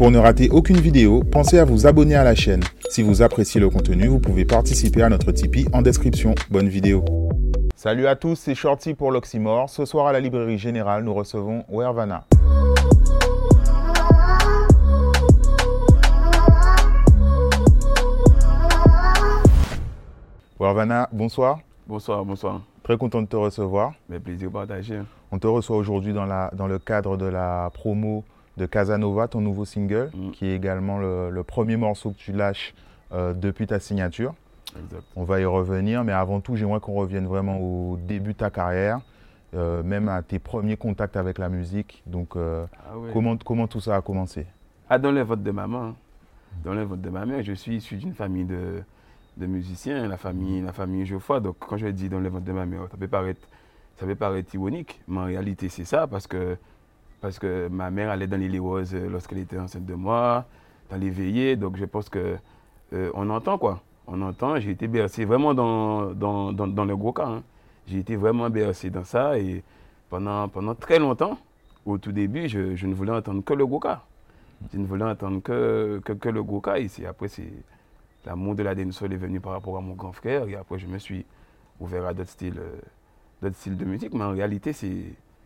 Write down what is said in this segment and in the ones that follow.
Pour ne rater aucune vidéo, pensez à vous abonner à la chaîne. Si vous appréciez le contenu, vous pouvez participer à notre Tipeee en description. Bonne vidéo. Salut à tous, c'est Shorty pour l'Oxymore. Ce soir à la Librairie Générale, nous recevons Wervana. Wervana, bonsoir. Bonsoir, bonsoir. Très content de te recevoir. Mais plaisir partagé. On te reçoit aujourd'hui dans, la- dans le cadre de la promo de Casanova, ton nouveau single, Mm. qui est également le, le premier morceau que tu lâches euh, depuis ta signature. Exact. On va y revenir, mais avant tout, j'aimerais qu'on revienne vraiment au début de ta carrière, euh, même à tes premiers contacts avec la musique. Donc, euh, Ah ouais. comment, comment tout ça a commencé? Ah, dans les votes de maman. hein. Dans les votes de ma mère, je suis issu d'une famille de, de musiciens, la famille, la famille Geoffroy. Donc, quand je dis dans les votes de ma mère, ça peut paraître, ça peut paraître ironique, mais en réalité, c'est ça parce que, parce que ma mère allait dans les Léos lorsqu'elle était enceinte de moi, dans les veillées. Donc, je pense que euh, on entend quoi. On entend. J'ai été bercé vraiment dans, dans, dans, le gros cas. hein. J'ai été vraiment bercé dans ça et pendant, pendant très longtemps, au tout début, je, je ne voulais entendre que le gros cas. Je ne voulais entendre que, que, que le gros cas. C'est- après, c'est l'amour de la dancehall est venu par rapport à mon grand frère. Et après, je me suis ouvert à d'autres styles, euh, d'autres styles de musique. Mais en réalité, c'est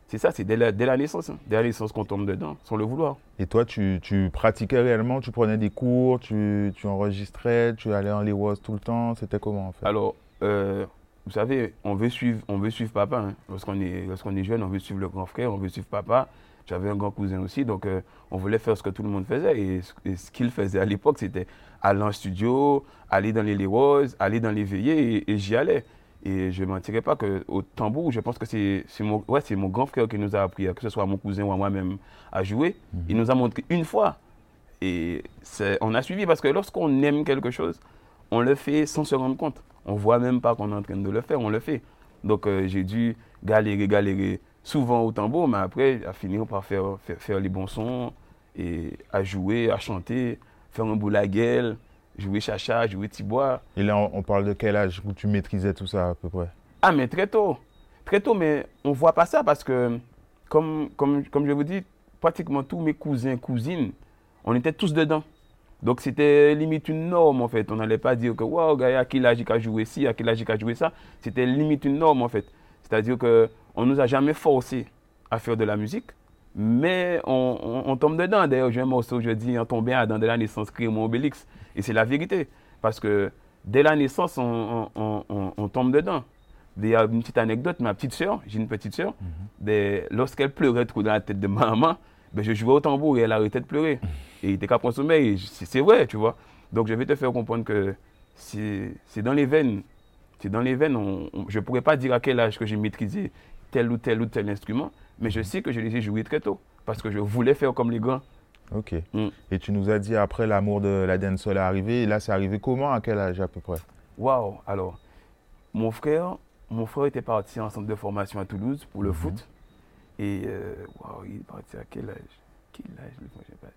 c'est ça, c'est dès la, dès la naissance. hein. Dès la naissance qu'on tombe dedans, sans le vouloir. Et toi, tu, tu pratiquais réellement Tu prenais des cours Tu, tu enregistrais Tu allais en Lewis tout le temps C'était comment en fait? Alors, euh, vous savez, on veut suivre, on veut suivre papa. hein. Lorsqu'on est, lorsqu'on est jeune, on veut suivre le grand frère, on veut suivre papa. J'avais un grand cousin aussi, donc euh, on voulait faire ce que tout le monde faisait. Et, ce- et ce qu'il faisait à l'époque, c'était aller en studio, aller dans les Leroy, aller dans les veillées, et, et j'y allais. Et je ne mentirais pas qu'au tambour, je pense que c'est mon, ouais, mon grand frère qui nous a appris, que ce soit mon cousin ou à moi-même, à jouer. Il nous a montré une fois. Et on a suivi parce que lorsqu'on aime quelque chose, on le fait sans se rendre compte. On voit même pas qu'on est en train de le faire, on le fait. Donc euh, j'ai dû galérer, galérer souvent au tambour, mais après, à finir par faire, faire, faire les bons sons et à jouer, à chanter, faire un boule à gueule, jouer chacha, jouer tibois. Et là, on, on parle de quel âge où tu maîtrisais tout ça à peu près? Ah, mais très tôt. Très tôt, mais on ne voit pas ça parce que, comme, comme, comme je vous dis, pratiquement tous mes cousins, cousines, on était tous dedans. Donc c'était limite une norme en fait. On n'allait pas dire que, waouh, gars, à quel âge il a joué ci, à quel âge il a joué ça. C'était limite une norme en fait. C'est-à-dire qu'on ne nous a jamais forcé à faire de la musique, mais on, on- on tombe dedans. D'ailleurs, j'ai un morceau, je dis, en tombant à dans de la naissance, crier mon Obélix. Et c'est la vérité. Parce que dès la naissance, on, tombe dedans. Il y a une petite anecdote, ma petite sœur, j'ai une petite sœur, ben, lorsqu'elle pleurait trop dans la tête de ma maman, ben, je jouais au tambour et elle arrêtait de pleurer. Et il était qu'à prendre sommeil. C'est vrai, tu vois. Donc je vais te faire comprendre que c'est c'est dans les veines. C'est dans les veines. on- on- je ne pourrais pas dire à quel âge que j'ai maîtrisé tel ou tel ou tel instrument, mais je sais que je les ai joués très tôt. Parce que je voulais faire comme les grands. Ok. Mm. Et tu nous as dit après l'amour de la dancehall est arrivé. Et là, c'est arrivé comment À quel âge à peu près? Waouh Alors, mon frère, mon frère était parti en centre de formation à Toulouse pour le Mhm. foot. Et euh, waouh, il est parti à quel âge? Quel âge le est parti?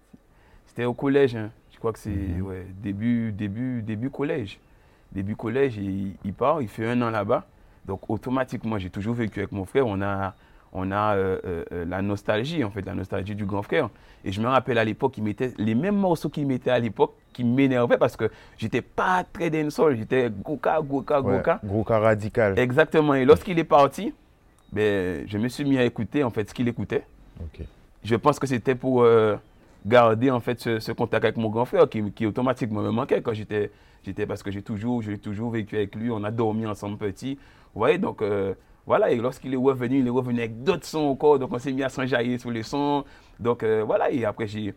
C'était au collège, hein. je crois que c'est Mhm. ouais, début, début, début collège. Début collège, il, il part, il fait un an là-bas. Donc automatiquement, j'ai toujours vécu avec mon frère. On a, on a euh, euh, euh, la nostalgie, en fait, la nostalgie du grand frère. Et je me rappelle à l'époque, il mettait les mêmes morceaux qu'il mettait à l'époque qui m'énervaient parce que j'étais pas très dancehall, j'étais goka, goka, Ouais, goka. Cas radical. Exactement. Et lorsqu'il est parti, ben, je me suis mis à écouter en fait ce qu'il écoutait. Je pense que c'était pour euh, garder en fait ce, ce contact avec mon grand frère qui, qui automatiquement me manquait quand j'étais, j'étais parce que j'ai toujours, j'ai toujours vécu avec lui. On a dormi ensemble petit. Vous voyez donc voilà. Et lorsqu'il est revenu, il est revenu avec d'autres sons encore. Donc on s'est mis à s'enjailler sur les sons. Donc euh, voilà. Et après j'ai,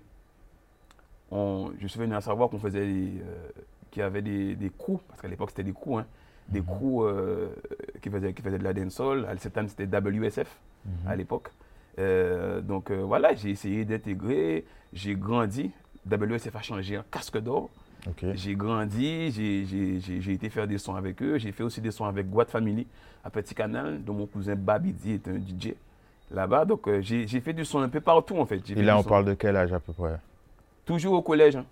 on, je suis venu à savoir qu'on faisait, des, euh, qu'il y avait des, des crews parce qu'à l'époque c'était des crews, hein, des crews euh, qui faisaient qui faisaient de la dancehall. À cette année c'était WSF à l'époque. Euh, donc voilà, j'ai essayé d'intégrer, j'ai grandi. WSF a changé en casque d'or. J'ai grandi, j'ai- été faire des sons avec eux. J'ai fait aussi des sons avec Guad Family à Petit Canal, dont mon cousin Babidi est un DJ là-bas. Donc euh, j'ai fait du son un peu partout en fait. Et là, on parle de quel âge à peu près? Toujours au collège. hein.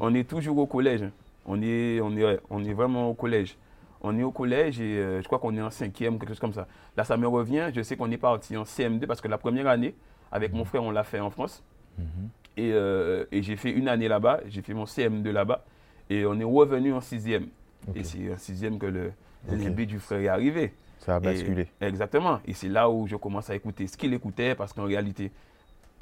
On est toujours au collège. hein. On est, on est, on est vraiment au collège. On est au collège et euh, je crois qu'on est en cinquième, quelque chose comme ça. Là, ça me revient. Je sais qu'on est parti en CM2 parce que la première année, avec mon frère, on l'a fait en France. Mhm. Et, euh, et j'ai fait une année là-bas, j'ai fait mon CM2 là-bas. Et on est revenu en sixième. Et c'est en sixième que le Ok. l'imbi du frère est arrivé. Ça a Et- basculé. exactement. Et c'est là où je commence à écouter ce qu'il écoutait parce qu'en réalité,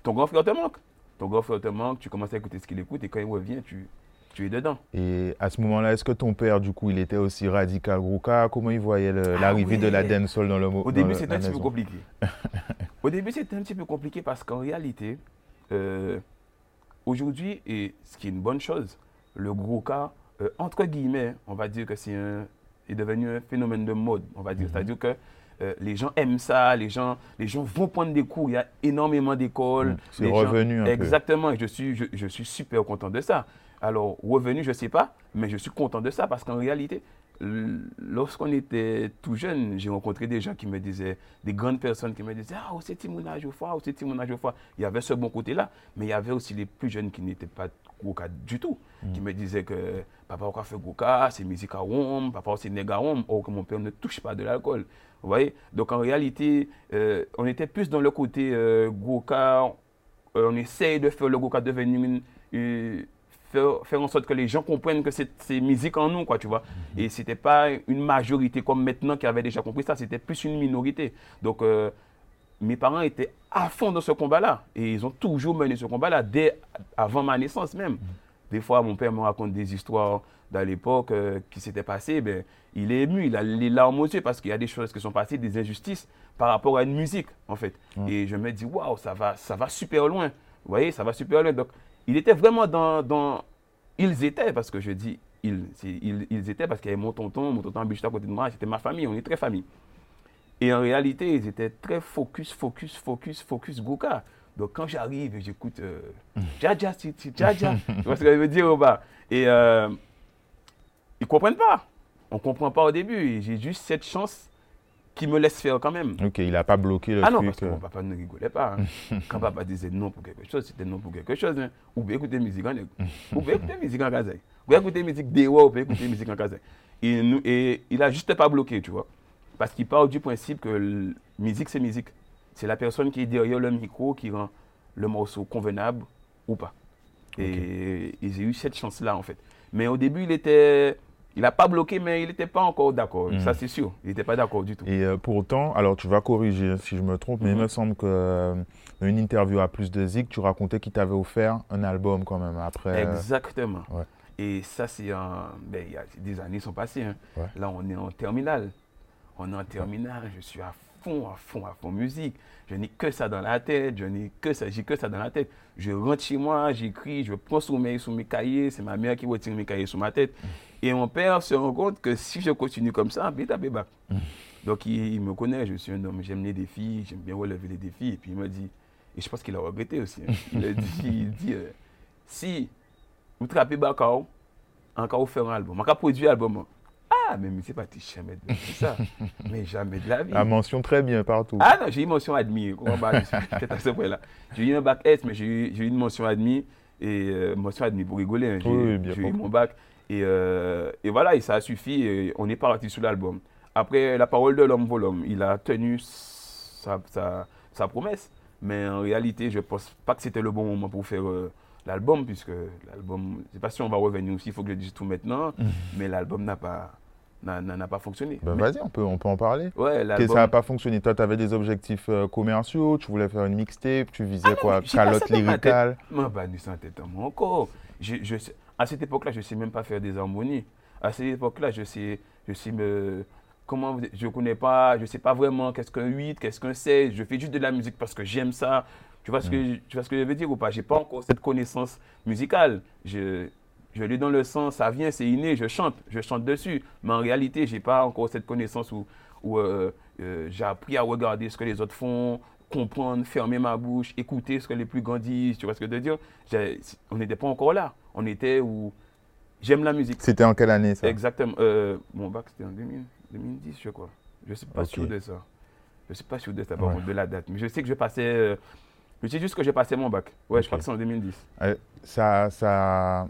ton grand frère te manque. Ton grand frère te manque, tu commences à écouter ce qu'il écoute et quand il revient, tu, tu es dedans. Et à ce moment-là, est-ce que ton père, du coup, il était aussi radical Grouka Comment il voyait le- l'arrivée de la Ah dancehall dans le mo- Au début, c'était un petit peu compliqué. Au début, c'était un petit peu compliqué parce qu'en réalité, euh, aujourd'hui, et ce qui est une bonne chose, le gros cas, euh, entre guillemets, on va dire que c'est un, est devenu un phénomène de mode, on va dire. Mhm. C'est-à-dire que euh, les gens aiment ça, les gens, les gens vont prendre des cours, il y a énormément d'écoles. Mm, c'est les gens- revenu un peu. Exactement, et je suis, je, je suis super content de ça. Alors, revenu, je ne sais pas, mais je suis content de ça parce qu'en réalité, lorsqu'on était tout jeune, j'ai rencontré des gens qui me disaient, des grandes personnes qui me disaient Ah, c'est Timouna Jofa, c'est Timouna Jofa. Il y avait ce bon côté-là, mais il y avait aussi les plus jeunes qui n'étaient pas Goka du tout, qui me disaient que papa, on fait Goka, c'est musique à Rome, papa, c'est nègre à Rome, or que mon père ne touche pas de l'alcool. Vous voyez? Donc en réalité, euh, on était plus dans le côté euh, Goka, euh, on essaye de faire le Goka devenir une, une- faire, faire en sorte que les gens comprennent que c'est musique en nous, quoi, tu vois. Et c'était pas une majorité comme maintenant qui avait déjà compris ça, c'était plus une minorité. Donc, euh, mes parents étaient à fond dans ce combat-là. Et ils ont toujours mené ce combat-là, dès avant ma naissance même. Des fois, mon père me raconte des histoires dans l'époque euh, qui s'étaient passées. Ben, il est ému, il a les larmes aux yeux parce qu'il y a des choses qui sont passées, des injustices par rapport à une musique, en fait. Et je me dis, waouh, ça va, ça va super loin. Vous voyez, ça va super loin. Donc, il était vraiment dans, dans- Ils étaient, parce que je dis ils, ils, ils étaient parce qu'il y avait mon tonton, mon tonton Bichot à côté de moi, c'était ma famille, on est très famille. Et en réalité, ils étaient très focus, focus, focus, focus Goka. Donc quand j'arrive et j'écoute euh, Dja Dja, tu vois ce que je veux dire au bas. Et euh, ils comprennent pas. On comprend pas au début. J'ai juste cette chance qui me laisse faire quand même. Ok, il n'a pas bloqué le Ah non, truc. parce que euh. mon papa ne rigolait pas. hein. Quand papa disait non pour quelque chose, c'était non pour quelque chose. hein. Ou bien écouter musique en. Ou bien écouter musique en kazaï. Ou bien écouter musique d'Ewa, ou bien écouter musique en kazaï. Et, nous- et il a juste pas bloqué, tu vois. Parce qu'il part du principe que musique, c'est musique. C'est la personne qui est derrière le micro qui rend le morceau convenable ou pas. Et, et j'ai eu cette chance-là, en fait. Mais au début, il était. Il n'a pas bloqué, mais il n'était pas encore d'accord. Mhm. Ça, c'est sûr. Il n'était pas d'accord du tout. Et euh, pourtant, alors tu vas corriger si je me trompe, mais il Mhm. me semble que euh, une interview à plus de Zik, tu racontais qu'il t'avait offert un album quand même après. euh, Exactement. ouais. Et ça, c'est un. Ben, il y a des années sont passées. hein. Ouais. Là, on est en terminale. On est en terminale. Je suis à fond, à fond, à fond musique. Je n'ai que ça dans la tête. Je n'ai que ça. J'ai que ça dans la tête. Je rentre chez moi, j'écris, je prends mes, sur mes cahiers. C'est ma mère qui retire mes cahiers sur ma tête. Et mon père se rend compte que si je continue comme ça, bêta béba. Donc, il, il me connaît. Je suis un homme. J'aime les défis. J'aime bien relever les défis. Et puis, il m'a dit. Et je pense qu'il a regretté aussi. hein. Il a dit, il dit euh, si vous trappez Bakao, encore vous faire un album, encore produire un album. Ah, mais c'est pas jamais de ça. mais jamais de la vie. La mention très bien partout. Ah non, j'ai eu une mention bah, peut-être à ce point-là. J'ai eu un bac S, mais j'ai eu, une mention admise. Et euh, mention admise pour rigoler. hein. J'ai Oui, eu mon bac. Et, euh, et voilà, et ça a suffi. Et on est parti sur l'album. Après, la parole de l'homme vaut l'homme. Il a tenu sa, sa- sa promesse. Mais en réalité, je ne pense pas que c'était le bon moment pour faire euh, l'album, puisque l'album, je ne sais pas si on va revenir aussi, il faut que je dise tout maintenant. mais l'album n'a pas, n'a, pas fonctionné. Ben, Mais- vas-y, on peut, on peut en parler. ouais, Que ça n'a pas fonctionné. Toi, tu avais des objectifs euh, commerciaux, tu voulais faire une mixtape, tu visais Ah non, quoi? pas Calotte lyricale. Moi, bah, nous sommes encore. Je, je à cette époque-là, je ne sais même pas faire des harmonies. À cette époque-là, je sais, je sais me. Comment je connais pas, je sais pas vraiment qu'est-ce qu'un 8, qu'est-ce qu'un 16. Je fais juste de la musique parce que j'aime ça. Tu vois, ce que, Mm. tu vois ce que je veux dire ou pas? J'ai pas encore cette connaissance musicale. Je, je l'ai dans le sens, ça vient, c'est inné, je chante, je chante dessus. Mais en réalité, j'ai pas encore cette connaissance où, où euh, euh, j'ai appris à regarder ce que les autres font, comprendre, fermer ma bouche, écouter ce que les plus grands disent. Tu vois ce que je veux dire? On n'était pas encore là. On était où j'aime la musique. C'était en quelle année ça? Exactement. Euh, mon bac, c'était en 2000 2010, je crois. Je ne suis pas sûr de ça. Je ne suis pas sûr de ça, par Ouais. contre, de la date. Mais je sais que je passais. euh, je sais juste que j'ai passé mon bac. Ouais, je crois que c'est en 2010. Euh, ça, ça,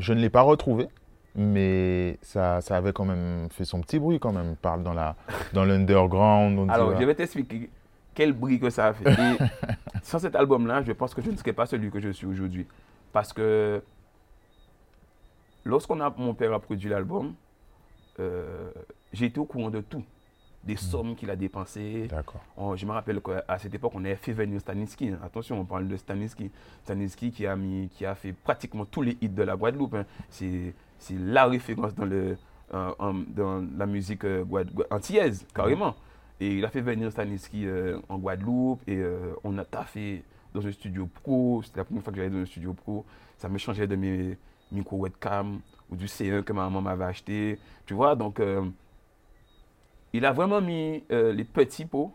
je ne l'ai pas retrouvé, mais ça, ça avait quand même fait son petit bruit quand même. Parle dans la, dans l'underground. Alors, je vais t'expliquer. quel bruit que ça a fait. Et sans cet album-là, je pense que je ne serais pas celui que je suis aujourd'hui. Parce que lorsqu'on a, mon père a produit l'album, euh, j'ai été au courant de tout. Des sommes qu'il a dépensées. On- je me rappelle qu'à cette époque, on avait fait venir Stanisky. hein. Attention, on parle de Stanisky. Stanisky qui a, mis, qui a fait pratiquement tous les hits de la Guadeloupe. hein. C'est la référence dans, le, euh, en- dans la musique euh, antillaise, carrément. Et il a fait venir Stanisky euh, en Guadeloupe et euh, on a taffé dans un studio pro. C'était la première fois que j'allais dans un studio pro. Ça me changeait de mes micro webcam ou du C1 que ma maman m'avait acheté. Tu vois, donc euh, il a vraiment mis euh, les petits pots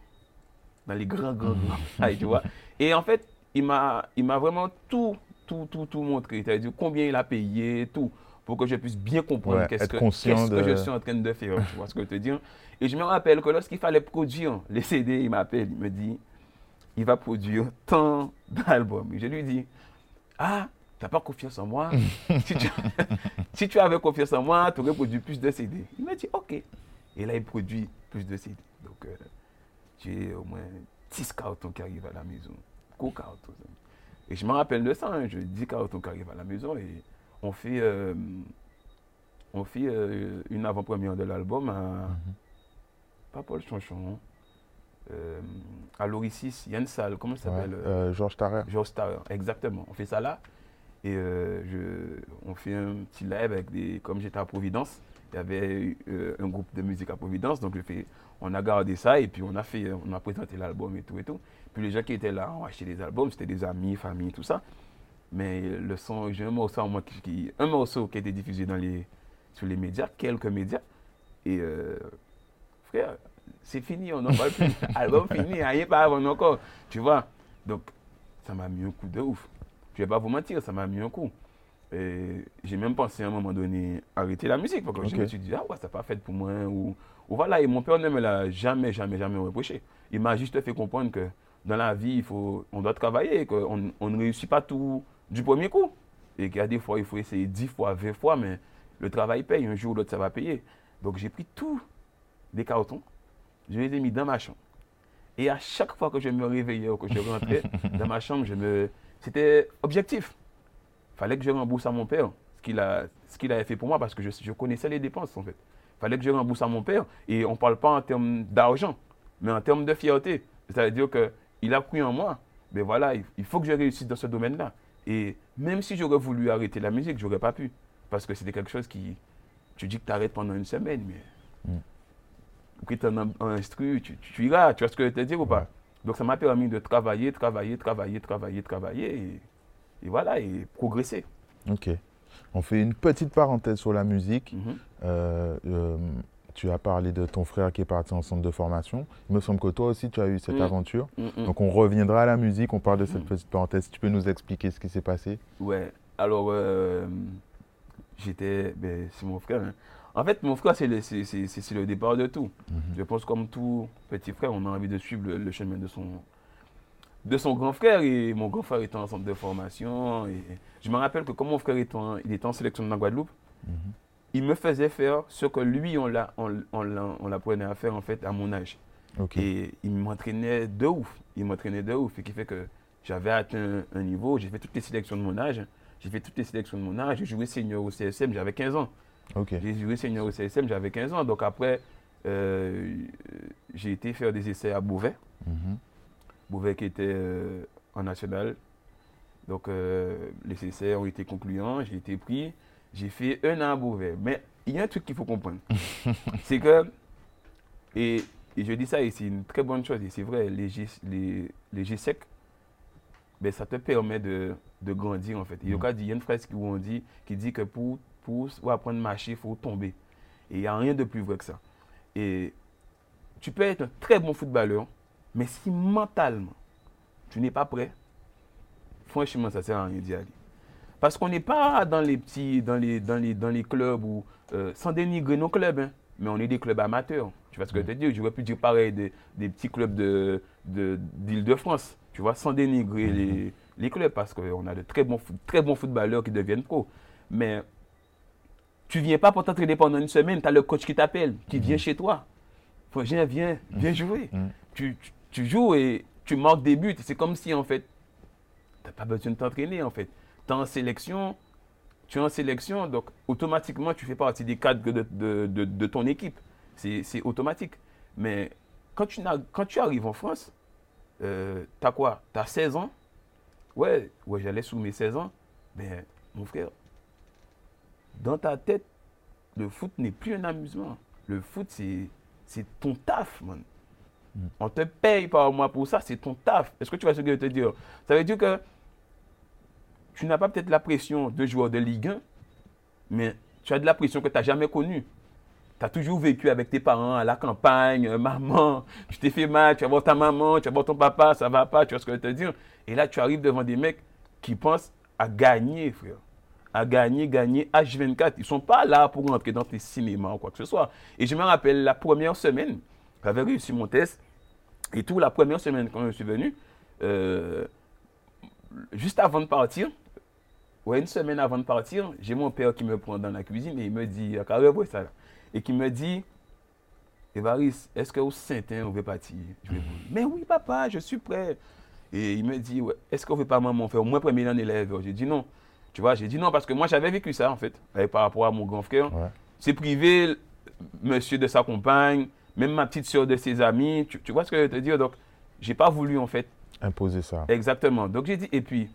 dans les grands, grands, grands tu vois. Et en fait, il m'a, vraiment tout, tout, tout, tout montré. C'est-à-dire combien il a payé, tout, pour que je puisse bien comprendre Ouais, qu'est-ce, que, je suis en train de faire. Tu vois ce que je te dire Et je me rappelle que lorsqu'il fallait produire les CD, il m'appelle, il me dit, il va produire tant d'albums. Et je lui dis, ah, t'as pas confiance en moi? Si, tu, si tu avais confiance en moi, tu aurais produit plus de CD. Il m'a dit, ok. Et là, il produit plus de CD. Donc, euh, j'ai au moins 10 cartons qui arrivent à la maison. Gros cartons. hein. Et je me rappelle de ça, hein, je 10 cartons qui arrivent à la maison et on fait, euh, on fait euh, une avant-première de l'album à, pas Paul Chanchon, à l'Oricis, il y a une salle, comment ça s'appelle Georges Tarrer. George Tower, exactement. On fait ça là. Et je, on fait un petit live avec des. Comme j'étais à Providence, il y avait euh, un groupe de musique à Providence. Donc on a gardé ça et puis on a, fait, on a présenté l'album et tout et tout. Puis les gens qui étaient là ont acheté des albums, c'était des amis, famille, tout ça. Mais le son, j'ai un morceau, qui, qui- un morceau qui a été diffusé dans les, sur les médias, quelques médias. Et euh, frère, c'est fini, on n'en parle plus. Album fini, rien pas avant encore. Tu vois Donc, ça m'a mis un coup de ouf. Je vais pas vous mentir, ça m'a mis un coup. Et j'ai même pensé à un moment donné arrêter la musique. Parce que je me suis dit, ah ouais, c'est pas fait pour moi. Ou, ou voilà, et mon père ne me l'a jamais, jamais, jamais reproché. Il m'a juste fait comprendre que dans la vie, il faut, on doit travailler, qu'on on ne réussit pas tout du premier coup. Et qu'il y a des fois, il faut essayer 10 fois, 20 fois, mais le travail paye. Un jour ou l'autre, ça va payer. Donc j'ai pris tous les cartons, je les ai mis dans ma chambre. Et à chaque fois que je me réveillais ou que je rentrais dans ma chambre, je me... c'était objectif. Fallait que je rembourse à mon père ce qu'il a, ce qu'il avait fait pour moi parce que je, je connaissais les dépenses en fait. fallait que je rembourse à mon père et on ne parle pas en termes d'argent, mais en termes de fierté. C'est-à-dire qu'il a cru en moi. Mais voilà, il, il faut que je réussisse dans ce domaine-là. Et même si j'aurais voulu arrêter la musique, j'aurais pas pu. Parce que c'était quelque chose qui. Tu dis que tu arrêtes pendant une semaine, mais. Mm. Que tu en tu, tu, tu iras, tu vois ce que je veux te dire ou pas? Ouais. Donc ça m'a permis de travailler, travailler, travailler, travailler, travailler. Et, et voilà, et progresser. Ok. On fait une petite parenthèse sur la musique. Mhm. Euh, euh, tu as parlé de ton frère qui est parti en centre de formation. Il me semble que toi aussi, tu as eu cette Mm. aventure. Mhm. Donc, on reviendra à la musique. On parle de cette petite parenthèse. Tu peux nous expliquer ce qui s'est passé? Ouais, alors euh, j'étais, ben, c'est mon frère. hein. En fait, mon frère, c'est le, départ de tout. Je pense comme tout petit frère, on a envie de suivre le, le chemin de son, de son grand frère. Et mon grand frère était en centre de formation. Et je me rappelle que comme mon frère était en, il était en sélection de la Guadeloupe, il me faisait faire ce que lui, on l'a- on, l'apprenait à faire en fait à mon âge. Et il m'entraînait de ouf. Il m'entraînait de ouf. Et qui fait que j'avais atteint un niveau. J'ai fait toutes les sélections de mon âge. J'ai fait toutes les sélections de mon âge. J'ai joué senior au CSM, j'avais 15 ans. J'ai joué senior au CSM, j'avais 15 ans. Donc après, euh, j'ai été faire des essais à Beauvais. Mhm. Beauvais qui était euh, en national. Donc euh, les essais ont été concluants. J'ai été pris. J'ai fait un an à Beauvais. Mais il y a un truc qu'il faut comprendre. c'est que, et, et je dis ça et c'est une très bonne chose, et c'est vrai, les, G, les, les GSEC, ben, ça te permet de, de grandir en fait. Il y a il y a une phrase qui, où on dit, qui dit que pour, pour, pour apprendre à marcher, il faut tomber. Et il n'y a rien de plus vrai que ça. Et tu peux être un très bon footballeur, mais si mentalement, tu n'es pas prêt, franchement, ça ne sert à rien d'y aller. Parce qu'on n'est pas dans les petits, dans les, dans les, dans les clubs où, euh, sans dénigrer nos clubs, hein, mais on est des clubs amateurs. Tu vois ce que je veux te dire J'aurais pu dire pareil des, des petits clubs de, de, d'Île-de-France, tu vois, sans dénigrer les, les clubs, parce qu'on a de très bons, très bons footballeurs qui deviennent pro. Mais tu viens pas pour t'entraîner pendant une semaine, tu as le coach qui t'appelle, qui vient chez toi. Faut, viens, viens, viens jouer. Mhm. Tu, tu, tu joues et tu marques des buts. C'est comme si, en fait, tu n'as pas besoin de t'entraîner, en fait. Tu es en sélection, tu es en sélection, donc automatiquement, tu fais partie des cadres de, de, ton équipe. C'est automatique. Mais quand tu, quand tu arrives en France, euh, tu as quoi? Tu as 16 ans? Ouais, ouais j'allais sous mes 16 ans. Ben, mon frère, dans ta tête, le foot n'est plus un amusement. Le foot, c'est ton taf, man. Mm. On te paye par mois pour ça, c'est ton taf. Est-ce que tu vois ce que je veux te dire? Ça veut dire que tu n'as pas peut-être la pression de joueur de Ligue 1, mais tu as de la pression que tu n'as jamais connue. Tu as toujours vécu avec tes parents à la campagne, euh, maman, tu t'es fait mal, tu vas voir ta maman, tu vas voir ton papa, ça va pas, tu vois ce que je veux te dire? Et là, tu arrives devant des mecs qui pensent à gagner, frère. À gagner, gagner H24. Ils sont pas là pour rentrer dans tes cinémas ou quoi que ce soit. Et je me rappelle la première semaine, j'avais réussi mon test. Et tout, la première semaine, quand je suis venu, euh, juste avant de partir, ouais, une semaine avant de partir, j'ai mon père qui me prend dans la cuisine et il me dit, ça, et qui me dit, Évariste, est-ce que au Saint-Ain, on veut partir? Je lui dis, mais oui, papa, je suis prêt. Et il me dit, ouais, est-ce qu'on veut pas maman faire au moins premier an élève J'ai dit non. Tu vois, j'ai dit non parce que moi, j'avais vécu ça, en fait, par rapport à mon grand frère. C'est privé, monsieur de sa compagne, même ma petite soeur de ses amis. Tu, vois ce que je veux te dire? Donc, j'ai pas voulu, en fait. Imposer ça. Exactement. Donc, j'ai dit, et puis,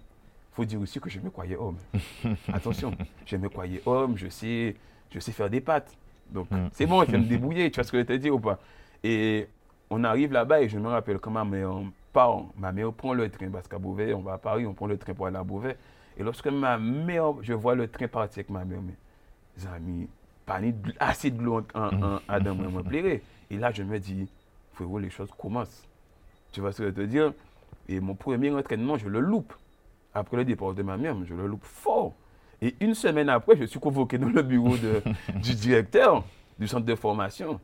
faut dire aussi que je me croyais homme. Attention, je me croyais homme, je sais, je sais faire des pâtes. Donc, mm. c'est bon, je vais me débrouiller, tu vois ce que je te dis ou pas? Et on arrive là-bas et je me rappelle quand ma mère part, ma mère prend le train parce qu'à Beauvais, on va à Paris, on prend le train pour aller à Beauvais. Et lorsque ma mère, je vois le train partir avec ma mère, mes amis, pas assez de l'eau en, en, Adam, me plairait. Et là, je me dis, frérot, les choses commencent. Tu vois ce que je veux te dire? Et mon premier entraînement, je le loupe après le départ de ma mère, je le loupe fort. Et une semaine après, je suis convoqué dans le bureau de, du directeur du centre de formation.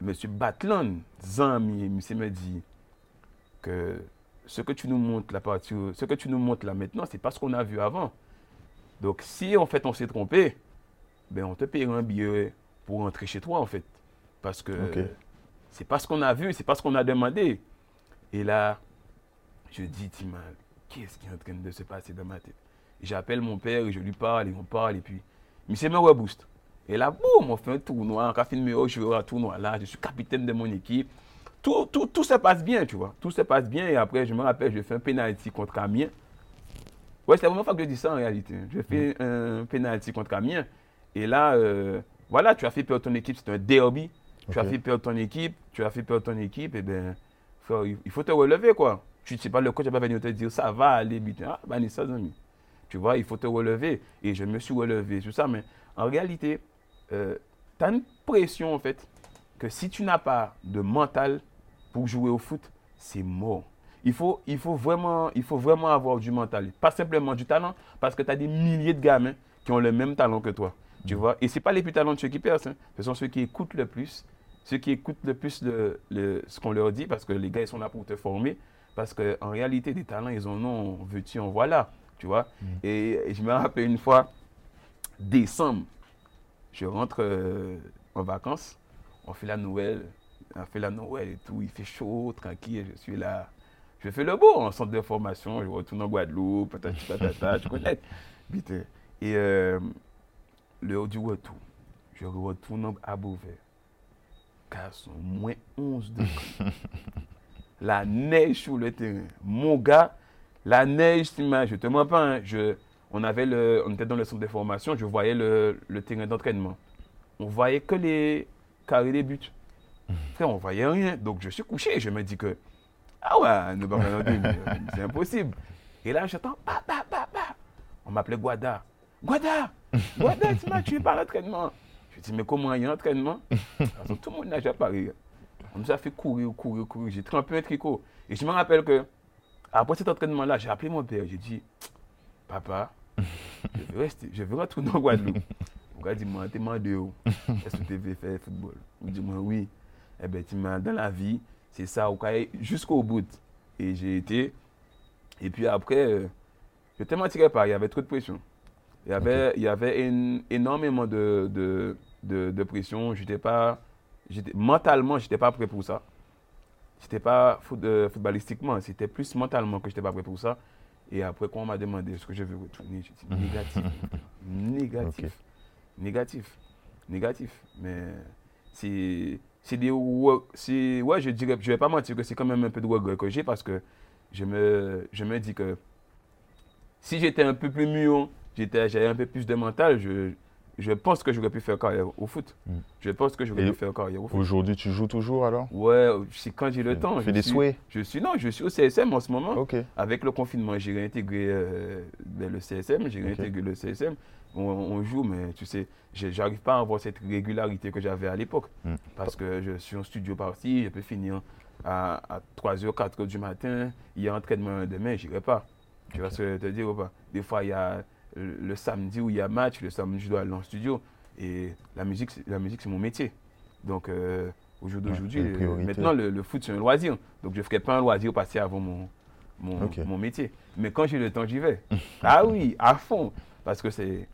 M. Batlan, Zami, monsieur me dit que ce que tu nous montres là, ce que tu nous montres là maintenant, c'est pas ce qu'on a vu avant. Donc si en fait on s'est trompé, ben on te paiera un billet pour rentrer chez toi en fait. Parce que c'est pas ce qu'on a vu, c'est pas ce qu'on a demandé. Et là, je dis, Timal, qu'est-ce qui est en train de se passer dans ma tête? J'appelle mon père et je lui parle et on parle et puis, monsieur me rebooste. Et là, boum, on fait un tournoi, a fait une je vais un tournoi là, je suis capitaine de mon équipe. Tout, tout, tout, se passe bien, tu vois. Tout se passe bien et après, je me rappelle, je fais un penalty contre Amiens. Ouais, c'est la première fois que je dis ça en réalité. Je fais mm. un penalty contre Amiens. Et là, euh, voilà, tu as fait perdre ton équipe, c'est un derby. Tu as fait perdre ton équipe, tu as fait perdre ton équipe, et bien, il faut te relever, quoi tu ne sais pas, le coach va venir te dire ça va aller vite. Ah, ben, ça, Tu vois, il faut te relever. Et je me suis relevé, tout ça. Mais en réalité, euh, tu as une pression, en fait, que si tu n'as pas de mental pour jouer au foot, c'est mort. Il faut, il, faut vraiment, il faut vraiment avoir du mental. Pas simplement du talent, parce que tu as des milliers de gamins qui ont le même talent que toi. Tu mm. vois Et ce n'est pas les plus talentueux qui perdent. Hein. Ce sont ceux qui écoutent le plus, ceux qui écoutent le plus le, ce qu'on leur dit, parce que les gars, ils sont là pour te former. Parce qu'en réalité, des talents, ils en ont, veux-tu, en voilà. Tu vois mm. et, je me rappelle une fois, décembre, je rentre euh, en vacances, on fait la Noël, on fait la Noël et tout, il fait chaud, tranquille, je suis là. Je fais le beau en centre de formation, je retourne en Guadeloupe, patati patata, tu connais. Et euh, l'heure du retour, je retourne à Beauvais. Moins 11 degrés. la neige sur le terrain. Mon gars, la neige, je te mens pas, hein, je, on, avait le, on était dans le centre de formation, je voyais le, terrain d'entraînement. On voyait que les carrés des buts. Frère, on voyait rien. Donc je suis couché, je me dis que, ah ouais, c'est impossible. Et là, j'entends, bah, bah, bah, bah. On m'appelait Guada. Guada, Guada, tu m'as tué par l'entraînement. Je dis, mais comment il y a un entraînement? Tout le monde nage à Paris. On nous a fait courir, courir, courir. J'ai trempé un tricot. Et je me rappelle que, après cet entraînement-là, j'ai appelé mon père. J'ai dit, papa, je veux, rester, je veux retourner en Guadeloupe. Mon gars dit, moi, t'es demandé où Est-ce que tu veux faire football? Il dit, moi, oui. Eh bien, tu m'as dans la vie, c'est ça, jusqu'au bout. Et j'ai été. Et puis après, euh, je ne te mentirais pas, il y avait trop de pression. Il y avait, il y avait énormément de, de, de, de pression. Je n'étais pas mentalement, je n'étais pas prêt pour ça. c'était pas foot- euh, footballistiquement, c'était plus mentalement que j'étais pas prêt pour ça. Et après, quand on m'a demandé ce que je veux retourner, j'ai dit négatif. négatif. Négatif. Négatif. Mais c'est c'est des ouais, je dirais je vais pas mentir que c'est quand même un peu de regret que j'ai parce que je me je me dis que si j'étais un peu plus mûr, j'étais j'avais un peu plus de mental, je je pense que j'aurais pu faire carrière au foot. Mm. Je pense que j'aurais pu faire carrière au foot. Aujourd'hui, tu joues toujours alors? Ouais, c'est quand j'ai le temps. Tu je fais des suis- souhaits Je suis non, je suis au CSM en ce moment. Avec le confinement, j'ai réintégré euh, ben, le CSM, j'ai réintégré le CSM. On, on joue, mais tu sais, j'arrive pas à avoir cette régularité que j'avais à l'époque. Mm. Parce que je suis en studio parti, je peux finir à, à 3h, 4h du matin. Il y a entraînement demain, j'irai pas. Tu vois ce que je veux te dire ou pas? Des fois, il y a le, samedi où il y a match, le samedi, je dois aller en studio. Et la musique, c'est- la musique c'est mon métier. Donc, euh, au jour d'aujourd'hui, maintenant, le, le foot, c'est un loisir. Donc, je ne ferai pas un loisir passer avant mon, mon, mon métier. Mais quand j'ai le temps, j'y vais. ah oui, à fond. Parce que c'est,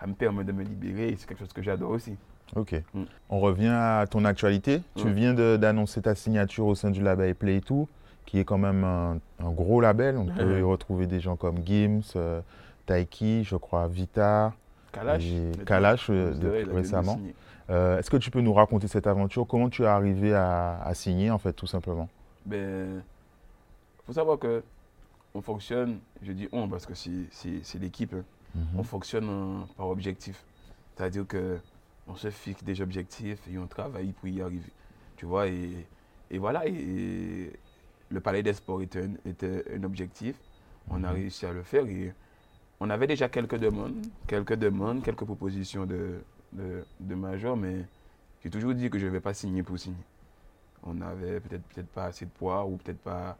ça me permet de me libérer. C'est quelque chose que j'adore aussi. Ok. Mm. On revient à ton actualité. Tu Mm. viens d'annoncer ta signature au sein du label Play 2, qui est quand même un, un gros label. On peut y retrouver des gens comme Gims, euh, Taiki, je crois, Vita, Kalash. et Kalash euh, de- récemment. Euh, Est-ce que tu peux nous raconter cette aventure? Comment tu es arrivé à, à signer, en fait, tout simplement? Ben, faut savoir que on fonctionne, je dis on parce que c'est- l'équipe, hein. Mhm. on fonctionne en- par objectif. C'est-à-dire que on se fixe des objectifs et on travaille pour y arriver. Tu vois, et, et voilà, et, et le Palais des Sports était un, était un objectif. On a Mhm. réussi à le faire et on avait déjà quelques demandes, quelques demandes, quelques propositions de, de, de major, mais j'ai toujours dit que je ne vais pas signer pour signer. On avait peut-être peut-être pas assez de poids ou peut-être pas,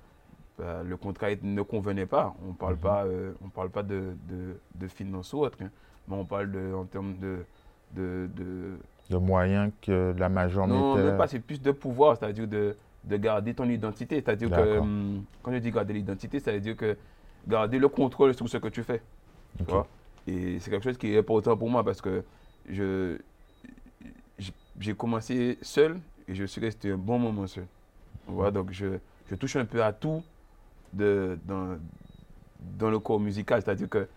le contrat ne convenait pas. On parle Mhm. pas euh, on parle pas de, de, de finances ou autre, hein, mais on parle de, en termes de, de, de- De moyens que la major non, même pas, c'est plus de pouvoir, c'est-à-dire de, de garder ton identité. C'est-à-dire que, hum, quand je dis garder l'identité, c'est-à-dire que garder le contrôle sur ce que tu fais. Tu Ok. vois. Et c'est quelque chose qui est important pour moi parce que je, j'ai commencé seul et je suis resté un bon moment seul. Donc je, je touche un peu à tout de, dans, dans le corps musical, c'est-à-dire que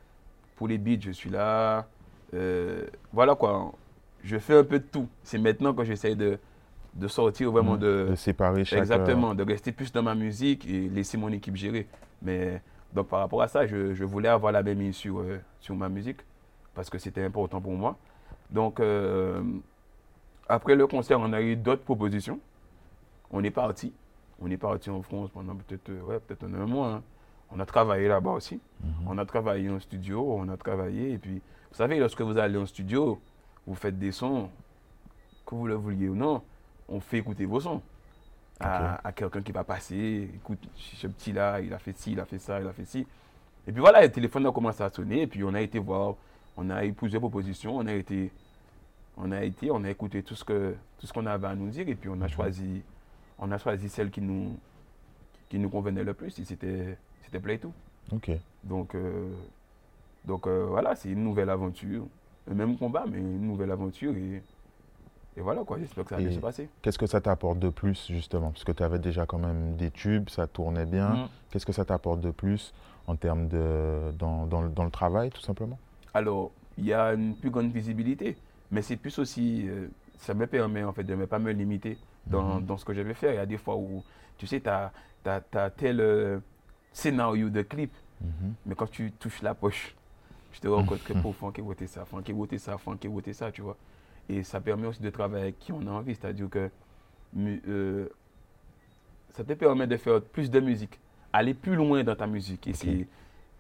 pour les beats, je suis là. Euh, voilà quoi, je fais un peu de tout. C'est maintenant que j'essaie de, de sortir vraiment Mm. de, de séparer chaque... euh, Exactement, de rester plus dans ma musique et laisser mon équipe gérer. Mais donc par rapport à ça, je, je voulais avoir la même sur, euh, sur ma musique parce que c'était important pour moi. Donc euh, après le concert, on a eu d'autres propositions. On est parti. On est parti en France pendant peut-être euh, ouais, peut-être un mois. hein. On a travaillé là-bas aussi. Mhm. On a travaillé en studio, on a travaillé. Et puis, vous savez, lorsque vous allez en studio, vous faites des sons, que vous le vouliez ou non, on fait écouter vos sons à, à quelqu'un qui va passer. Écoute, ce petit-là, il a fait ci, il a fait ça, il a fait ci. Et puis voilà, le téléphone a commencé à sonner. Et puis, on a été voir, on a eu plusieurs propositions. On a été, on a été, on a écouté tout ce que tout ce qu'on avait à nous dire. Et puis, on a choisi, on a choisi celle qui nous, qui nous convenait le plus. Et c'était, c'était Play 2. Ok. Donc, euh, donc euh, voilà, c'est une nouvelle aventure. Le même combat, mais une nouvelle aventure. Et, et voilà, quoi, j'espère que ça va bien Et- se passer. Qu'est-ce que ça t'apporte de plus, justement? Parce que tu avais déjà quand même des tubes, ça tournait bien. Mm. Qu'est-ce que ça t'apporte de plus en termes de... dans, dans le- dans le travail, tout simplement? Alors, il y a une plus grande visibilité, mais c'est plus aussi, euh, ça me permet en fait de ne pas me limiter dans, Mhm. dans ce que je vais faire. Il y a des fois où, tu sais, tu as, tel euh, scénario de clip, Mhm. mais quand tu touches la poche, je te rends compte que pour Franck voté ça, Franck voté ça, Franck voté ça, tu vois. Et ça permet aussi de travailler avec qui on a envie, c'est-à-dire que euh, ça te permet de faire plus de musique, aller plus loin dans ta musique. Et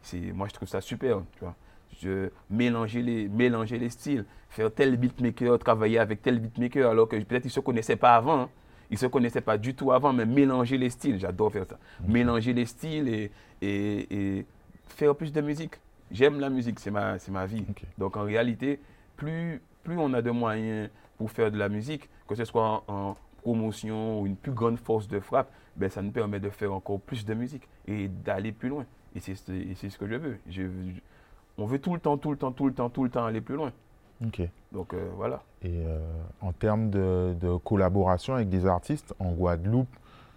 c'est, moi, je trouve ça super, tu vois. Je, mélanger, les, mélanger les styles, faire tel beatmaker, travailler avec tel beatmaker, alors que peut-être ils ne se connaissaient pas avant. hein. Ils ne se connaissaient pas du tout avant, mais mélanger les styles, j'adore faire ça. Mélanger les styles et, et, et faire plus de musique. J'aime la musique, c'est ma, c'est ma vie. Donc en réalité, plus, plus on a de moyens pour faire de la musique, que ce soit en, en promotion ou une plus grande force de frappe, ben, ça nous permet de faire encore plus de musique et d'aller plus loin. Et c'est ce que je veux. Je- je- on veut tout le temps, tout le temps, tout le temps, tout le temps aller plus loin. Ok. Donc euh, voilà. Et euh, en termes de, de collaboration avec des artistes, en Guadeloupe,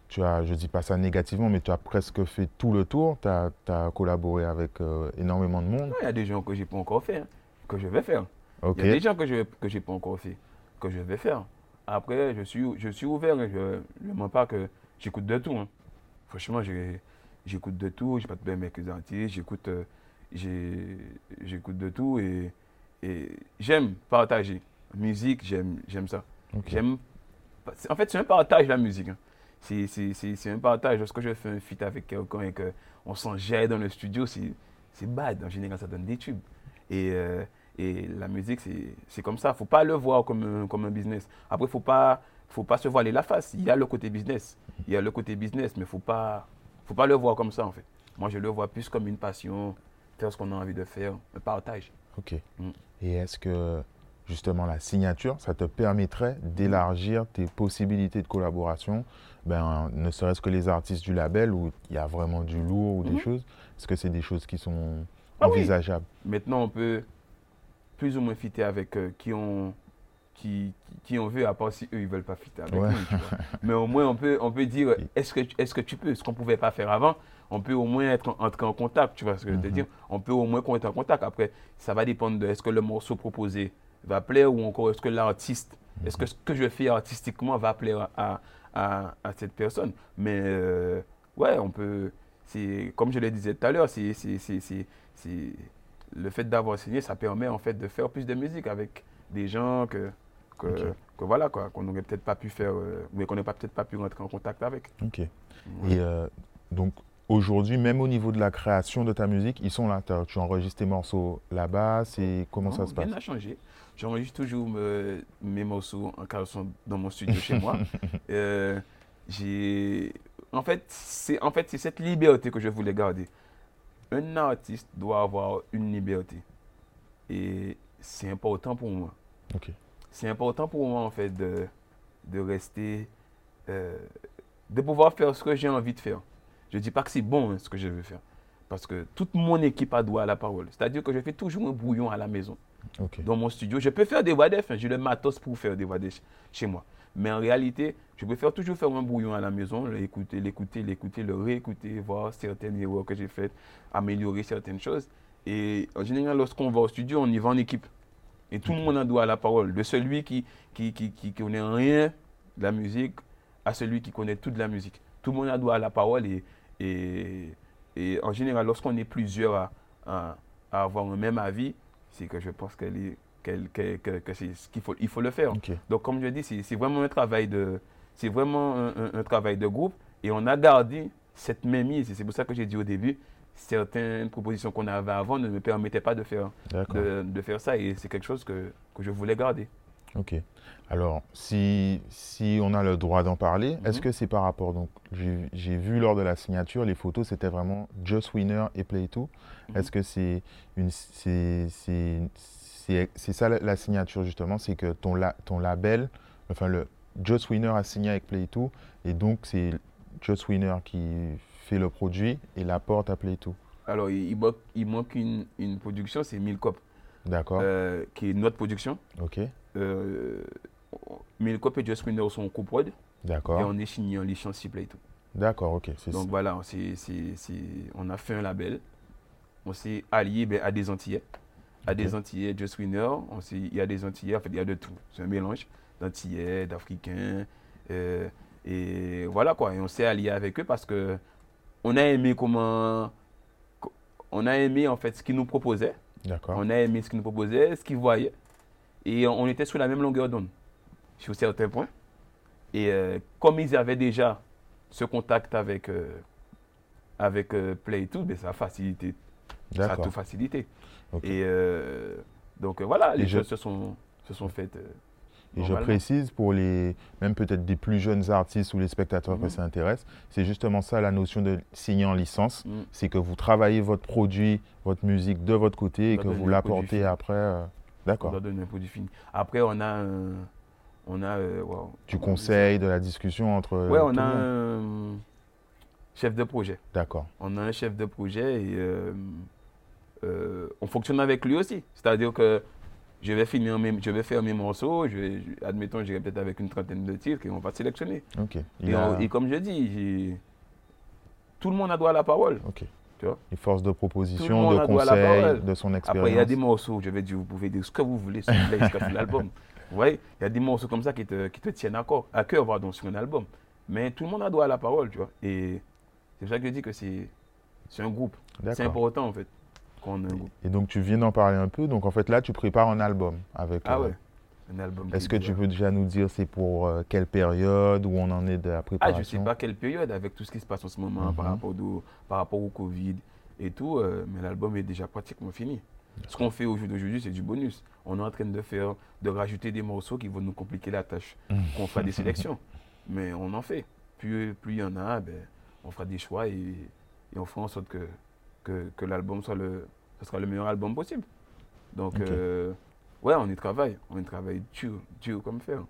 tu as, je dis pas ça négativement, mais tu as presque fait tout le tour. Tu as, collaboré avec euh, énormément de monde. Il y a des gens que j'ai pas encore fait, hein, que je vais faire. Il y a des gens que je que j'ai pas encore fait, que je vais faire. Après, je suis, je suis ouvert. Je ne mens pas que j'écoute de tout. Hein. Franchement, j'écoute de tout. Je pas de mecs artistes. J'écoute euh, j'écoute de tout et, et j'aime partager. Musique, j'aime ça. J'aime. En fait, c'est un partage la musique. Hein. C'est un partage. Lorsque je fais un feat avec quelqu'un et qu'on s'en jette dans le studio, c'est bad. En général, ça donne des tubes. Et, euh, et la musique, c'est comme ça. Il ne faut pas le voir comme un, comme un business. Après, il ne faut pas, faut pas se voiler la face. Il y a le côté business. Il y a le côté business, mais il ne faut pas, faut pas le voir comme ça, en fait. Moi, je le vois plus comme une passion, faire ce qu'on a envie de faire, un partage. Ok. Mm. Et est-ce que justement la signature, ça te permettrait d'élargir tes possibilités de collaboration, ben, ne serait-ce que les artistes du label où il y a vraiment du lourd ou des mhm. choses Est-ce que c'est des choses qui sont ah envisageables? Maintenant, on peut plus ou moins fitter avec euh, qui on qui, qui on veut, à part si eux, ils veulent pas fitter avec nous. Mais au moins, on peut, on peut dire, est-ce que, est que tu peux Ce qu'on pouvait pas faire avant, on peut au moins être entrer en contact, tu vois ce que je veux mhm. dire On peut au moins être en contact. Après, ça va dépendre de est-ce que le morceau proposé va plaire ou encore est-ce que l'artiste, est-ce que ce que je fais artistiquement va plaire à, à, à cette personne. Mais euh, ouais, on peut, c'est comme je le disais tout à l'heure, c'est le fait d'avoir signé, ça permet en fait de faire plus de musique avec des gens que, que, voilà quoi, qu'on n'aurait peut-être pas pu faire, euh, mais qu'on n'aurait peut-être pas pu rentrer en contact avec. Ok. Et euh, donc aujourd'hui, même au niveau de la création de ta musique, ils sont là. Tu enregistres tes morceaux là-bas, c'est comment ça se passe? Rien n'a changé. J'enregistre toujours mes morceaux en carson dans mon studio chez moi. Euh, j'ai, en fait, c'est en fait c'est cette liberté que je voulais garder. Un artiste doit avoir une liberté et c'est important pour moi. C'est important pour moi en fait de, de rester, euh, de pouvoir faire ce que j'ai envie de faire. Je ne dis pas que c'est bon hein, ce que je veux faire. Parce que toute mon équipe a droit à la parole. C'est-à-dire que je fais toujours un brouillon à la maison. Dans mon studio. Je peux faire des voix d'EF. Hein. J'ai le matos pour faire des voix d'EF chez moi. Mais en réalité, je préfère toujours faire un brouillon à la maison, l'écouter, l'écouter, l'écouter, le réécouter, voir certaines erreurs que j'ai faites, améliorer certaines choses. Et en général, lorsqu'on va au studio, on y va en équipe. Et tout le monde a droit à la parole. De celui qui, qui, qui, qui connaît rien de la musique à celui qui connaît toute la musique. Tout le monde a droit à la parole et, et, et en général, lorsqu'on est plusieurs à, à, avoir un même avis, c'est que je pense que, c'est ce qu'il faut, il faut le faire. Donc, comme je dis, c'est vraiment un travail de, c'est vraiment un, travail de groupe et on a gardé cette même mise. C'est pour ça que j'ai dit au début, certaines propositions qu'on avait avant ne me permettaient pas de faire, de, de faire ça et c'est quelque chose que, que je voulais garder. Ok. Alors, si, si on a le droit d'en parler, est-ce mhm. que c'est par rapport, donc j'ai vu lors de la signature, les photos, c'était vraiment Just Winner et Play 2. Mhm. Est-ce que c'est une c'est ça la, signature justement, c'est que ton, la, ton label, enfin le Just Winner a signé avec Play 2 et donc c'est Just Winner qui fait le produit et l'apporte à Play 2. Alors, il, manque, il manque une, une production, c'est Milcop. D'accord. Euh, qui est notre production. Ok. Euh, le et Just Winner sont coprod. D'accord. Et on est signé en licence et tout. D'accord, ok. Donc voilà, on a fait un label. On s'est allié ben, à des Antillais. À des Antillais Just Winner. Il y a des Antillais, en fait, il y a de tout. C'est un mélange d'Antillais, d'Africains. Euh, et voilà quoi. Et on s'est allié avec eux parce que on a aimé comment. On a aimé en fait ce qu'ils nous proposaient. D'accord. On a aimé ce qu'ils nous proposaient, ce qu'ils voyaient. Et on était sur la même longueur d'onde sur certains points. Et euh, comme ils avaient déjà ce contact avec, euh, avec euh, Play et tout, ben, ça a facilité. Ça a tout facilité. Et donc voilà, les choses se sont, se sont faites. Et je précise pour les, même peut-être des plus jeunes artistes ou les spectateurs que mhm. ça intéresse, c'est justement ça la notion de signer en licence. Mhm. C'est que vous travaillez votre produit, votre musique de votre côté et que vous l'apportez après. D'accord. On doit donner un produit fini. Après, on a un on a. Euh, du conseil, de la discussion entre. Ouais, on a un chef de projet. D'accord. On a un chef de projet et euh, on fonctionne avec lui aussi. C'est-à-dire que je vais finir mes, je vais faire mes morceaux, je vais, admettons, j'irai peut-être avec une trentaine de titres et on va sélectionner. Ok. Il Et, a- on- et comme je dis, tout le monde a droit à la parole. Ok. Tu vois? Et force de proposition, de conseils, de son expérience. Après, il y a des morceaux, je vais dire, vous pouvez dire ce que vous voulez sur l'album. Vous voyez, il y a des morceaux comme ça qui te, qui te tiennent à, corps, à cœur pardon, sur un album. Mais tout le monde a droit à la parole, tu vois. Et c'est pour ça que je dis que c'est un groupe. C'est important, en fait, qu'on ait un groupe. Et donc tu viens d'en parler un peu. Donc en fait là, tu prépares un album avec. Ah euh, ouais, un album. Est-ce que tu peux déjà nous dire c'est pour euh, quelle période, où on en est de la Ah, préparation je sais pas quelle période, avec tout ce qui se passe en ce moment par, Mhm. rapport au, par rapport au Covid et tout, euh, mais l'album est déjà pratiquement fini. Ce qu'on fait au jour d'aujourd'hui, c'est du bonus. On est en train de faire, de rajouter des morceaux qui vont nous compliquer la tâche, qu'on fera des sélections. Mais on en fait. Plus plus il y en a, ben, on fera des choix et, et on fera en sorte que, que, que l'album soit le, ce sera le meilleur album possible. Donc, euh, ouais, on y travaille. On y travaille dur, dur comme fer,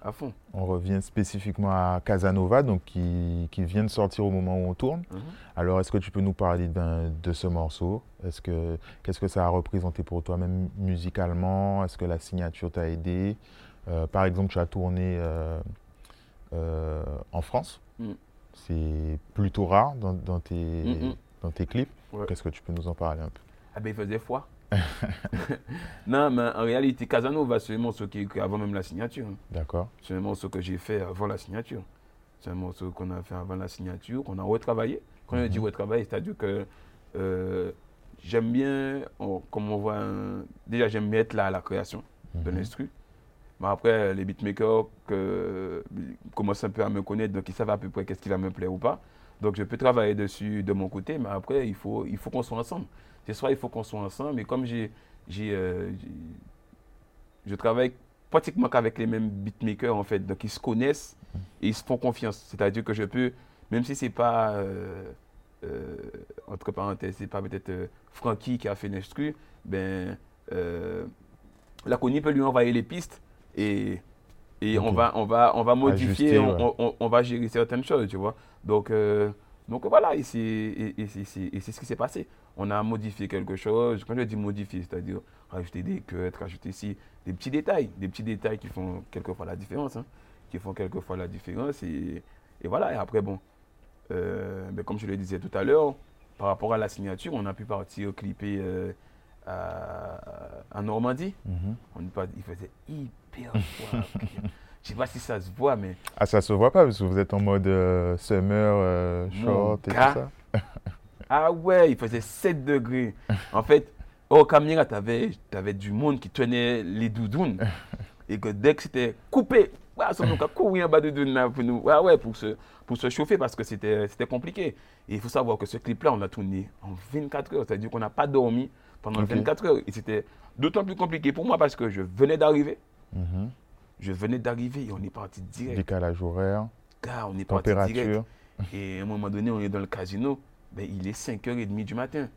à fond. On revient spécifiquement à Casanova, donc qui, qui vient de sortir au moment où on tourne. Mhm. Alors, est-ce que tu peux nous parler de ce morceau? Est-ce que qu'est-ce que ça a représenté pour toi, même musicalement? Est-ce que la signature t'a aidé? Euh, Par exemple, tu as tourné euh, en France. Mm. C'est plutôt rare dans, dans tes. Dans tes clips. Ouais. Qu'est-ce que tu peux nous en parler un peu? Ah ben il faisait foi. non, mais en réalité, Casanova, c'est un morceau qui est écrit avant même la signature. hein. D'accord. C'est un morceau que j'ai fait avant la signature. C'est un morceau qu'on a fait avant la signature, qu'on a retravaillé. Quand je dis Mhm. retravailler, c'est-à-dire que euh, j'aime bien, on- comme on voit, un- déjà j'aime bien être là à la création de Mhm. l'instru. Mais après, les beatmakers que, commencent un peu à me connaître, donc ils savent à peu près qu'est-ce qui va me plaire ou pas. Donc je peux travailler dessus de mon côté, mais après, il faut, il faut qu'on soit ensemble. C'est soit il faut qu'on soit ensemble, mais comme j'ai, j'ai, euh, je travaille pratiquement qu'avec les mêmes beatmakers, en fait, donc ils se connaissent et ils se font confiance. C'est-à-dire que je peux, même si c'est pas, euh, euh, entre parenthèses, c'est pas peut-être Frankie qui a fait l'instru, ben, la Connie peut lui envoyer les pistes et, et on, va, on, va, on va modifier, Ajuster, on, ouais. on- on va gérer certaines choses, tu vois. Donc, euh, donc voilà, et c'est ce qui s'est passé. On a modifié quelque chose. Quand je dis modifier, c'est-à-dire rajouter des cuts, rajouter ici des petits détails, des petits détails qui font quelquefois la différence, hein, qui font quelquefois la différence. Et, et voilà, et après, bon, euh, ben, comme je le disais tout à l'heure, par rapport à la signature, on a pu partir clipper euh, à, à Normandie. Mhm. On pas- il faisait hyper froid. Je sais pas si ça se voit, mais Ah, ça se voit pas parce que vous êtes en mode euh, summer, euh, Mon short et gars. tout ça. Ah ouais, il faisait 7 degrés. En fait, au caméra, tu avais, du monde qui tenait les doudounes. Et que dès que c'était coupé, ah, ça nous a couru en bas de doudoune pour, nous, ah ouais, pour, se, pour se chauffer parce que c'était compliqué. Et il faut savoir que ce clip-là, on l'a tourné en 24 heures. C'est-à-dire qu'on n'a pas dormi pendant Ok. 24 heures. Et c'était d'autant plus compliqué pour moi parce que je venais d'arriver. Mhm. Je venais d'arriver et on est parti direct. Décalage horaire, Gars, on est parti direct. température. Et à un moment donné, on est dans le casino. Ben, il est 5h30 du matin.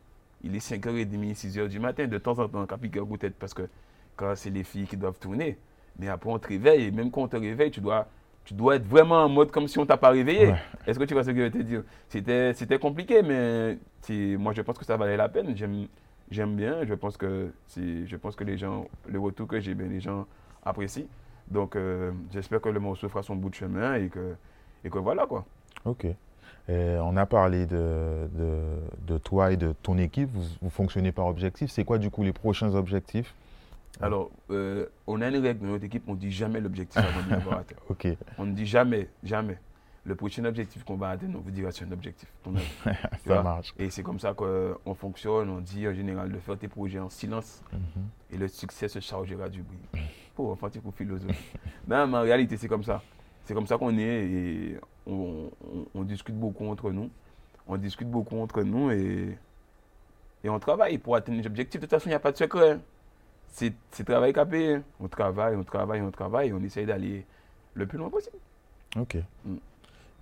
Il est 5h30, 6h du matin. De temps en temps, on a piqué tête parce que quand c'est les filles qui doivent tourner. Mais après, on te réveille. Et même quand on te réveille, tu dois, tu dois être vraiment en mode comme si on t'a pas réveillé. Ouais. Est-ce que tu vois ce que je veux te dire? C'était c'était compliqué, mais moi, je pense que ça valait la peine. J'aime j'aime bien. Je pense que, je pense que les gens, le retour que j'ai, ben, les gens apprécient. Donc, euh, j'espère que le morceau fera son bout de chemin et que, et que voilà, quoi. Ok. Et on a parlé de, de, de toi et de ton équipe. Vous, vous fonctionnez par objectif. C'est quoi du coup les prochains objectifs? Alors, euh, on a une règle dans notre équipe, on ne dit jamais l'objectif avant de l'avoir atteint. Ok. On ne dit jamais, jamais. Le prochain objectif qu'on va atteindre, on vous dira c'est un objectif. Ça marche. Et c'est comme ça qu'on fonctionne. On dit en général de faire tes projets en silence Mhm. et le succès se chargera du bruit. Pour enfant, pour philosophe. non, mais en réalité, c'est comme ça. C'est comme ça qu'on est et on, on- on discute beaucoup entre nous. On discute beaucoup entre nous et, et on travaille pour atteindre les objectifs. De toute façon, il n'y a pas de secret. hein. C'est travail capé. On travaille, on travaille, on travaille et on essaye d'aller le plus loin possible. Ok. Mm.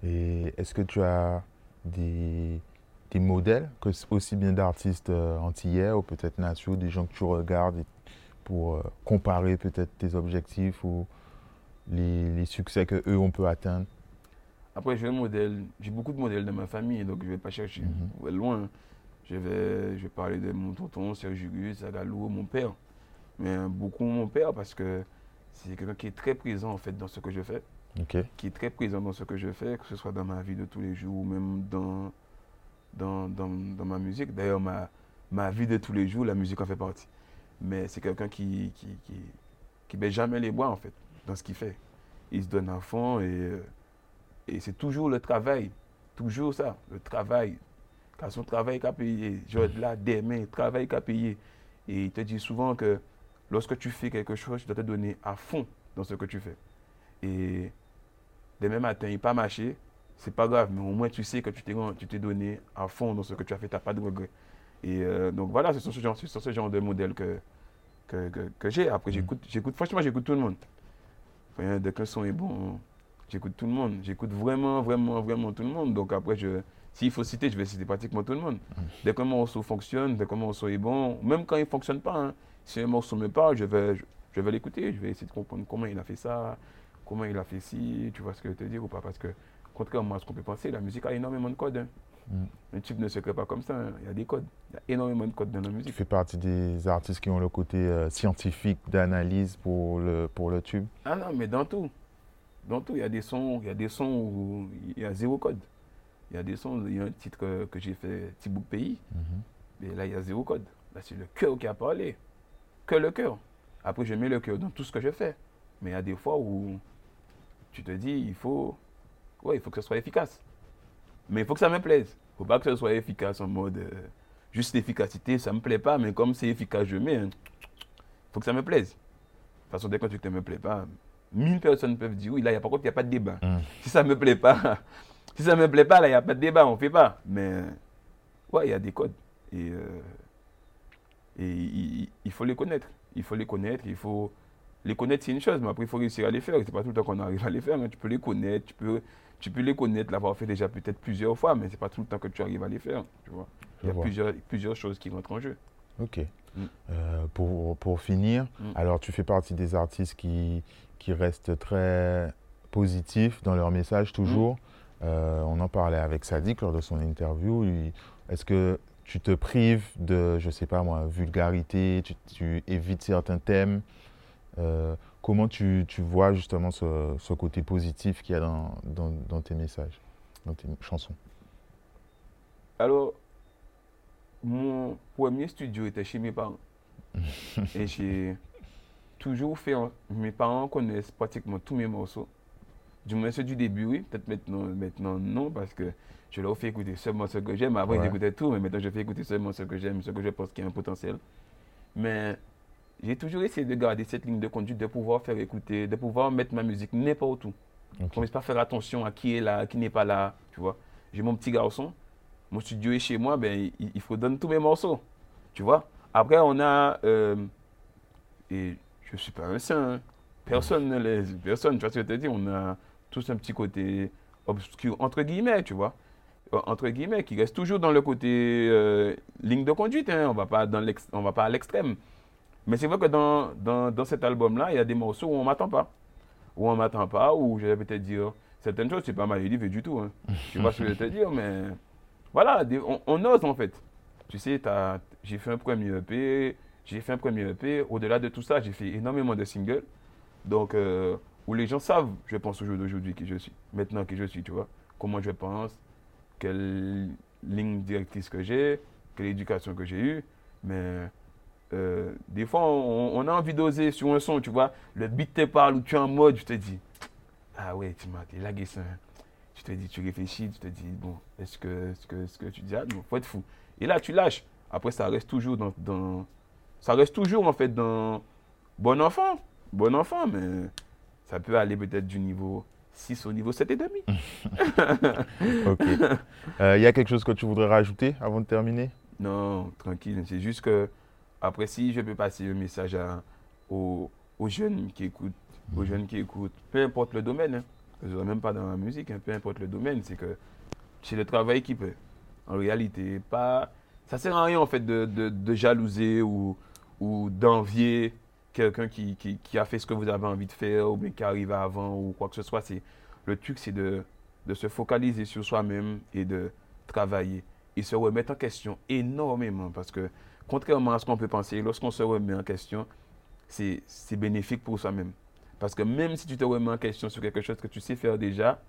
Et est-ce que tu as des, des modèles, que aussi bien d'artistes euh, antillais ou peut-être nationaux, des gens que tu regardes et- pour euh, comparer peut-être tes objectifs ou les, les succès que eux on peut atteindre Après, j'ai un modèle, j'ai beaucoup de modèles dans ma famille, donc je ne vais pas chercher Mhm. loin. Je vais, je vais parler de mon tonton, Serge Jugus, Agalou, mon père. mais beaucoup mon père parce que c'est quelqu'un qui est très présent en fait dans ce que je fais, qui est très présent dans ce que je fais, que ce soit dans ma vie de tous les jours ou même dans, dans, dans, dans ma musique. D'ailleurs, ma, ma vie de tous les jours, la musique en fait partie. Mais c'est quelqu'un qui, qui, qui, baisse jamais les bois en fait dans ce qu'il fait. Il se donne à fond et, euh, et c'est toujours le travail, toujours ça, le travail. Quand son travail qu'a payé, je là demain, travail qu'a payé. Et il te dit souvent que lorsque tu fais quelque chose, tu dois te donner à fond dans ce que tu fais. Et demain matin, il pas marché, c'est pas grave, mais au moins tu sais que tu t'es tu t'es donné à fond dans ce que tu as fait, tu n'as pas de regret. Et euh, donc voilà, c'est sur ce genre, sur ce genre de modèle que, que, que- que j'ai. Après, j'écoute, j'écoute, franchement, j'écoute tout le monde. Enfin, dès que le son est bon, j'écoute tout le monde. J'écoute vraiment, vraiment, vraiment tout le monde. Donc après, je, s'il faut citer, je vais citer pratiquement tout le monde. Dès qu'un morceau fonctionne, dès qu'un morceau est bon, même quand il ne fonctionne pas, hein, si un morceau me parle, je vais, je, je vais l'écouter. Je vais essayer de comprendre comment il a fait ça, comment il a fait ci, tu vois ce que je veux te dire ou pas. Parce que, contrairement à ce qu'on peut penser, la musique a énormément de codes. hein. Mm. Un type ne se crée pas comme ça. hein. Il y a des codes. Il y a énormément de codes dans la Tu musique. fais partie des artistes qui ont le côté euh, scientifique d'analyse pour le, pour le tube? Ah non, mais dans tout. Dans tout, il y a des sons, il y a des sons où il y a zéro code. Il y a des sons, il y a un titre que, que j'ai fait, Tibouk Pays, mais là, il y a zéro code. Là, c'est le cœur qui a parlé. Que le cœur. Après, je mets le cœur dans tout ce que je fais. Mais il y a des fois où tu te dis, il faut, ouais, il faut que ce soit efficace. Mais il faut que ça me plaise. Il ne faut pas que ce soit efficace en mode euh, juste l'efficacité, ça ne me plaît pas, mais comme c'est efficace, je mets. Il faut que ça me plaise. De toute façon, dès que tu ne me plaît pas, mille personnes peuvent dire oui, là, y a, par contre, il n'y a pas de débat. Mm. Si ça ne me plaît pas, si ça me plaît pas, là, il n'y a pas de débat, on ne fait pas. Mais ouais, il y a des codes. Et, euh, et il- il faut les connaître. Il faut les connaître, il faut... Les connaître, c'est une chose, mais après, il faut réussir à les faire. C'est pas tout le temps qu'on arrive à les faire. hein. Tu peux les connaître, tu peux, tu peux les connaître, l'avoir fait déjà peut-être plusieurs fois, mais c'est pas tout le temps que tu arrives à les faire. Tu vois. Il y a plusieurs, plusieurs choses qui rentrent en jeu. Ok. Mm. Euh, pour, pour finir, Mm. alors tu fais partie des artistes qui, qui restent très positifs dans leur message toujours. Euh, on en parlait avec Sadik lors de son interview. Est-ce que tu te prives de, je sais pas moi, vulgarité, tu, tu évites certains thèmes Euh, Comment tu, tu vois justement ce, ce côté positif qu'il y a dans, dans, dans tes messages, dans tes chansons? Alors, mon premier studio était chez mes parents. Et j'ai toujours fait. en- Mes parents connaissent pratiquement tous mes morceaux. Du moins, ceux du début, oui. Peut-être maintenant, maintenant, non, parce que je leur fais écouter seulement ce que j'aime. Avant, Ouais. ils écoutaient tout, mais maintenant, je fais écouter seulement ce que j'aime, ce que je pense qu'il y a un potentiel. Mais j'ai toujours essayé de garder cette ligne de conduite, de pouvoir faire écouter, de pouvoir mettre ma musique n'importe où. Ok. Je ne pas faire attention à qui est là, qui n'est pas là, tu vois. J'ai mon petit garçon, mon studio est chez moi, ben, il, il faut donner tous mes morceaux, tu vois. Après, on a, euh, et je ne suis pas un saint, hein. personne ne l'est, personne, tu vois ce que je te dis, on a tous un petit côté obscur, entre guillemets, tu vois. Euh, Entre guillemets, qui reste toujours dans le côté euh, ligne de conduite, hein. on on va pas à l'extrême. Mais c'est vrai que dans, dans, dans cet album-là, il y a des morceaux où on ne m'attend pas où on ne m'attend pas, où je vais peut-être dire certaines choses, c'est pas mal élevé du tout. hein. tu vois ce que je veux te dire, mais voilà, on, ose en fait. Tu sais, j'ai fait un premier EP, j'ai fait un premier EP, au-delà de tout ça, j'ai fait énormément de singles. Donc, euh, où les gens savent, je pense au jour d'aujourd'hui, qui je suis, maintenant qui je suis, tu vois, comment je pense, quelle ligne directrice que j'ai, quelle éducation que j'ai eue, mais euh, des fois, on, on a envie d'oser sur un son, tu vois. Le beat te parle ou tu es en mode, je te dis, ah ouais, tu m'as t'es lagué ça. Tu te dis, tu réfléchis, tu te dis, bon, est-ce que, est-ce que, est-ce que tu dis, ah non, faut être fou. Et là, tu lâches. Après, ça reste toujours dans, dans- ça reste toujours en fait dans bon enfant, bon enfant, mais ça peut aller peut-être du niveau 6 au niveau 7,5. Ok. Euh, Il y a quelque chose que tu voudrais rajouter avant de terminer? Non, tranquille. C'est juste que, après, si je peux passer un message à- aux, aux jeunes qui écoutent, aux jeunes qui écoutent, peu importe le domaine, hein, que ce soit même pas dans la musique, hein, peu importe le domaine, c'est que c'est le travail qui paie. En réalité, pas. Ça sert à rien, en fait, de, de- de jalouser ou, ou d'envier quelqu'un qui, qui- qui a fait ce que vous avez envie de faire ou bien qui arrive avant ou quoi que ce soit. C'est, le truc, c'est de, de se focaliser sur soi-même et de travailler et se remettre en question énormément parce que contrairement à ce qu'on peut penser, lorsqu'on se remet en question, c'est bénéfique pour soi-même. Parce que même si tu te remets en question sur quelque chose que tu sais faire déjà,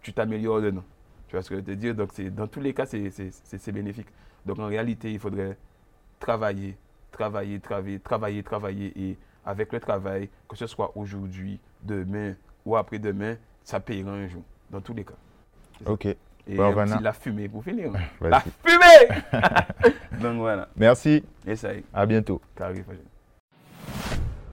tu t'améliores dedans. Tu vois ce que je veux te dire? Donc, dans tous les cas, c'est bénéfique. Donc, en réalité, il faudrait travailler, travailler, travailler, travailler, travailler. Et avec le travail, que ce soit aujourd'hui, demain ou après-demain, ça payera un jour. Dans tous les cas. Ok. Et la fumée pour finir. la fumée Donc voilà. Merci. Est. À bientôt. Carré,